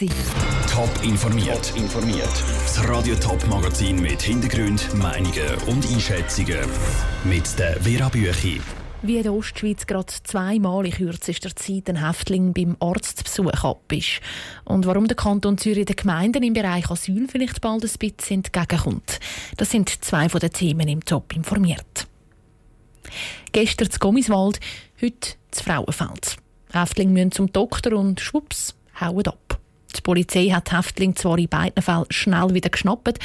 Top informiert. informiert. Das Radio Top Magazin mit Hintergrund, Meinungen und Einschätzungen mit der Vera Büchi. Wie in der Ostschweiz gerade zweimal in kürzester Zeit ein Häftling beim Arztbesuch ab ist. Und warum der Kanton Zürich den Gemeinden im Bereich Asyl vielleicht bald ein bisschen entgegenkommt. Das sind zwei von den Themen im Top informiert. Gestern zu Gommiswald, heute zu Frauenfeld. Häftlinge müssen zum Doktor und schwupps, hauen ab. Die Polizei hat Häftling zwar in beiden Fällen schnell wieder geschnappt,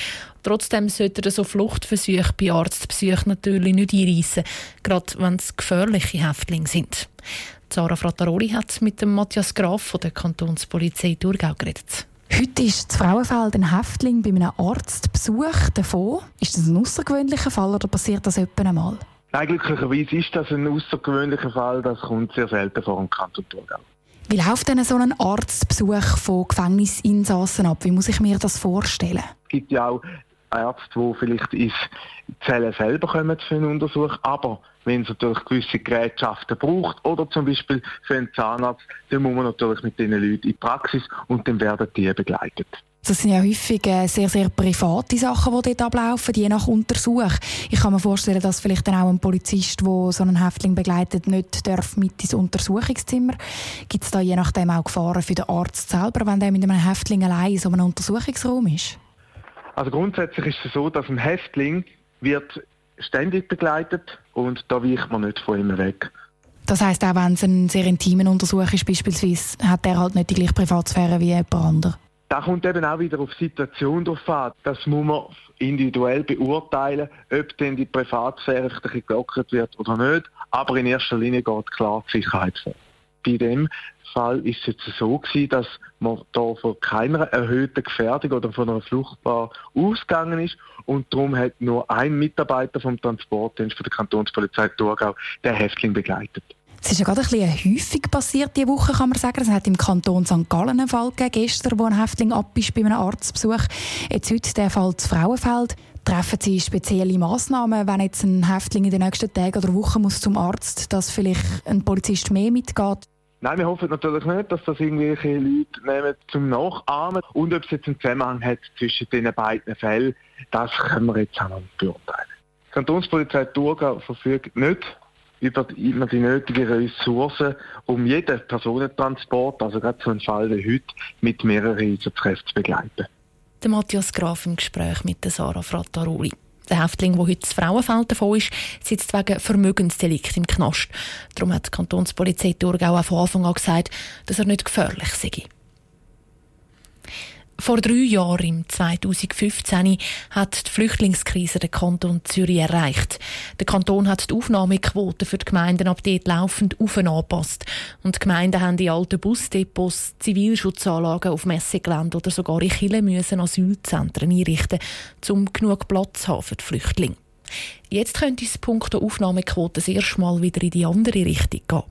trotzdem sollte so Fluchtversuche bei Arztbesuchen natürlich nicht einreissen, gerade wenn es gefährliche Häftlinge sind. Sarah Frattaroli hat mit dem Matthias Graf von der Kantonspolizei Thurgau geredet. Heute ist das Frauenfeld ein Häftling bei einem Arztbesuch davon. Ist das ein außergewöhnlicher Fall oder passiert das etwa einmal? Nein, glücklicherweise ist das ein außergewöhnlicher Fall. Das kommt sehr selten vor im Kanton Thurgau. Wie läuft denn so ein Arztbesuch von Gefängnisinsassen ab? Wie muss ich mir das vorstellen? Es gibt ja auch Ärzte, die vielleicht ins Zellen selber kommen für einen Untersuch, aber wenn es natürlich gewisse Gerätschaften braucht oder zum Beispiel für einen Zahnarzt, dann muss man natürlich mit diesen Leuten in die Praxis und dann werden die begleitet. Das sind ja häufig äh, sehr, sehr private Sachen, die dort ablaufen, je nach Untersuch. Ich kann mir vorstellen, dass vielleicht dann auch ein Polizist, der so einen Häftling begleitet, nicht darf mit ins Untersuchungszimmer. Gibt es da je nachdem auch Gefahren für den Arzt selber, wenn der mit einem Häftling allein in so einem Untersuchungsraum ist? Also grundsätzlich ist es so, dass ein Häftling wird ständig begleitet und da weicht man nicht von ihm weg. Das heißt auch wenn es ein sehr intimer Untersuch ist, beispielsweise, hat er halt nicht die gleiche Privatsphäre wie jemand anderes. Da kommt eben auch wieder auf die Situation drauf an. Das muss man individuell beurteilen, ob denn die Privatsphäre gelockert wird oder nicht. Aber in erster Linie geht klar die Sicherheit vor. Bei dem Fall ist es jetzt so gewesen, dass man da von keiner erhöhten Gefährdung oder von einer Fluchtbar ausgegangen ist und darum hat nur ein Mitarbeiter vom Transportdienst der Kantonspolizei Thurgau den Häftling begleitet. Es ist ja gerade ein bisschen häufig passiert diese Woche, kann man sagen. Es hat im Kanton St. Gallen einen Fall gegeben, gestern, wo ein Häftling ab ist bei einem Arztbesuch. Jetzt heute der Fall zu Frauenfeld. Treffen Sie spezielle Massnahmen, wenn jetzt ein Häftling in den nächsten Tagen oder Wochen muss zum Arzt, dass vielleicht ein Polizist mehr mitgeht? Nein, wir hoffen natürlich nicht, dass das irgendwelche Leute nehmen zum Nachahmen. Und ob es jetzt einen Zusammenhang hat zwischen diesen beiden Fällen, das können wir jetzt auch noch beurteilen. Die Kantonspolizei Thurgau verfügt nicht über die, die nötigen Ressourcen, um jeden Personentransport, also gerade so einen Fall wie heute, mit mehreren Einsatzkräften zu begleiten. Der Matthias Graf im Gespräch mit Sarah Frattaroli. Der Häftling, der heute das Frauenfeld davon ist, sitzt wegen Vermögensdelikt im Knast. Darum hat die Kantonspolizei Thurgau auch von Anfang an gesagt, dass er nicht gefährlich sei. Vor drei Jahren, im 2015, hat die Flüchtlingskrise den Kanton Zürich erreicht. Der Kanton hat die Aufnahmequote für die Gemeinden ab dort laufend auf angepasst. Und die Gemeinden haben in alten Busdepots, Zivilschutzanlagen auf Messegelände oder sogar in Kirchen müssen Asylzentren einrichten, um genug Platz zu haben für die Flüchtlinge. Jetzt könnte es punkto Aufnahmequote das erste Mal wieder in die andere Richtung gehen.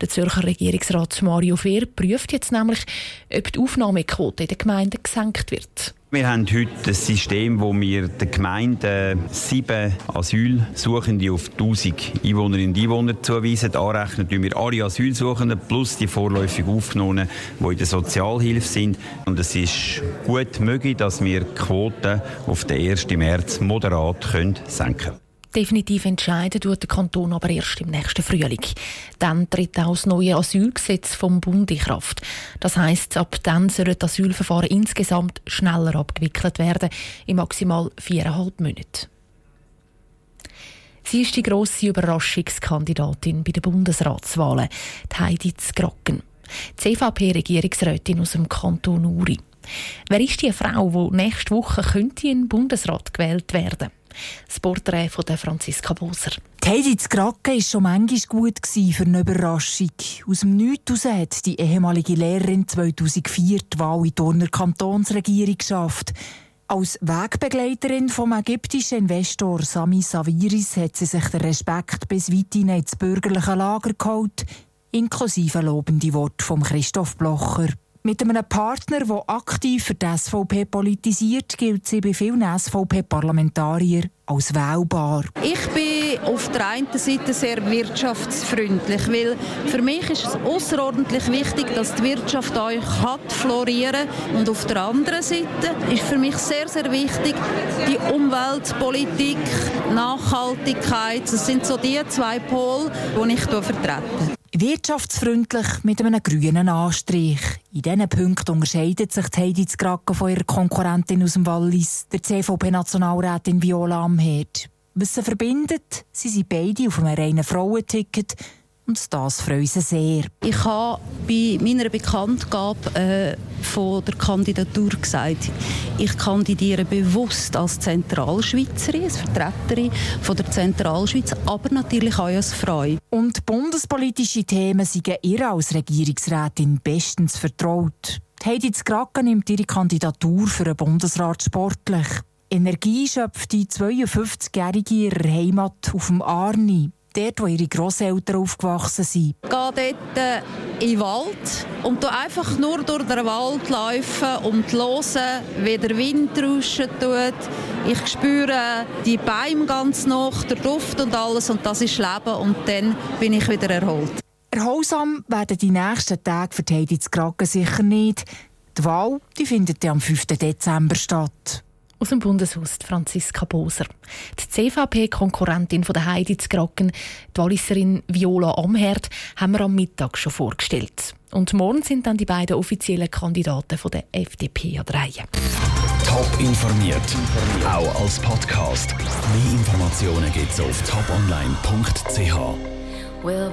Der Zürcher Regierungsrat Mario Fehr prüft jetzt nämlich, ob die Aufnahmequote in den Gemeinden gesenkt wird. Wir haben heute ein System, wo wir den Gemeinden sieben Asylsuchende auf 1000 Einwohnerinnen und Einwohner zuweisen. Anrechnen tun wir alle Asylsuchenden plus die vorläufig Aufgenommenen, die in der Sozialhilfe sind. Und es ist gut möglich, dass wir die Quote auf den 1. März moderat senken können. Definitiv entscheiden tut der Kanton aber erst im nächsten Frühling. Dann tritt auch das neue Asylgesetz vom Bund in Kraft. Das heißt, ab dann sollen die Asylverfahren insgesamt schneller abgewickelt werden, in maximal viereinhalb Monaten. Sie ist die grosse Überraschungskandidatin bei den Bundesratswahlen, Heidi Zgrocken. Die CVP-Regierungsrätin aus dem Kanton Uri. Wer ist die Frau, die nächste Woche könnte in den Bundesrat gewählt werden? Das Porträt von Franziska Boser. Die Heidi Krake war schon manchmal gut für eine Überraschung. Aus dem Nichts hat die ehemalige Lehrerin 2004 die Wahl in die Turner Kantonsregierung geschafft. Als Wegbegleiterin vom ägyptischen Investor Sami Saviris hat sie sich den Respekt bis weit ins bürgerliche Lager geholt, inklusive lobende Worte von Christoph Blocher. Mit einem Partner, der aktiv für die SVP politisiert, gilt sie bei vielen SVP-Parlamentariern als wählbar. Ich bin auf der einen Seite sehr wirtschaftsfreundlich, weil für mich ist es außerordentlich wichtig, dass die Wirtschaft euch hat florieren und auf der anderen Seite ist für mich sehr sehr wichtig die Umweltpolitik, Nachhaltigkeit. Das sind so die zwei Pole, die ich vertrete. Wirtschaftsfreundlich mit einem grünen Anstrich. In diesen Punkten unterscheidet sich Heidi Zgracken von ihrer Konkurrentin aus dem Wallis, der CVP-Nationalrätin Viola Amherd. Was sie verbindet, sie sind beide auf einem reinen Frauenticket und das freut sie sehr. Ich habe bei meiner Bekanntgabe äh, von der Kandidatur gesagt, ich kandidiere bewusst als Zentralschweizerin, als Vertreterin von der Zentralschweiz, aber natürlich auch als Frau. Und bundespolitische Themen sind ihr als Regierungsrätin bestens vertraut. Heidi Zgracken nimmt ihre Kandidatur für den Bundesrat sportlich. Energie schöpft die 52-Jährige ihrer Heimat auf dem Arni dort, wo ihre Großeltern aufgewachsen sind. Ich gehe dort äh, in den Wald und einfach nur durch den Wald laufen und hören, wie der Wind rauschen tut. Ich spüre die Bäume ganz noch, der Duft und alles und das ist Leben und dann bin ich wieder erholt. Erholsam werden die nächsten Tage für Heidi zu Kragen sicher nicht. Die Wahl die findet am 5. Dezember statt. Aus dem Bundeshaus Franziska Boser. Die CVP-Konkurrentin von der Heidi Zgracken, die Walliserin Viola Amherd, haben wir am Mittag schon vorgestellt. Und morgen sind dann die beiden offiziellen Kandidaten von der FDP an der Reihe. Top informiert, auch als Podcast. Mehr Informationen gibt es auf toponline.ch.